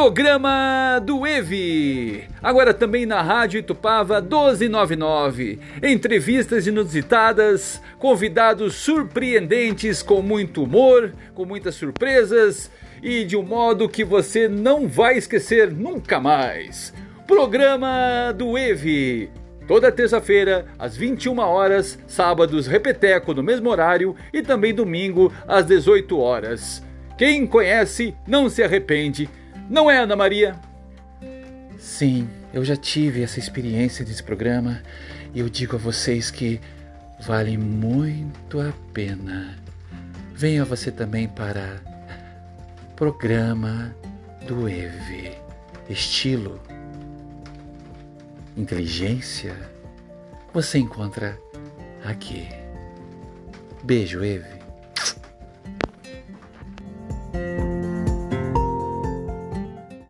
Programa do EVE. Agora também na Rádio Itupava 1299. Entrevistas inusitadas, convidados surpreendentes com muito humor, com muitas surpresas e de um modo que você não vai esquecer nunca mais. Programa do EVE. Toda terça-feira, às 21 horas, sábados, repeteco no mesmo horário e também domingo, às 18 horas. Quem conhece não se arrepende. Não é, Ana Maria? Sim, eu já tive essa experiência desse programa e eu digo a vocês que vale muito a pena. Venha você também para programa do EVE. Estilo, inteligência, você encontra aqui. Beijo, Eve.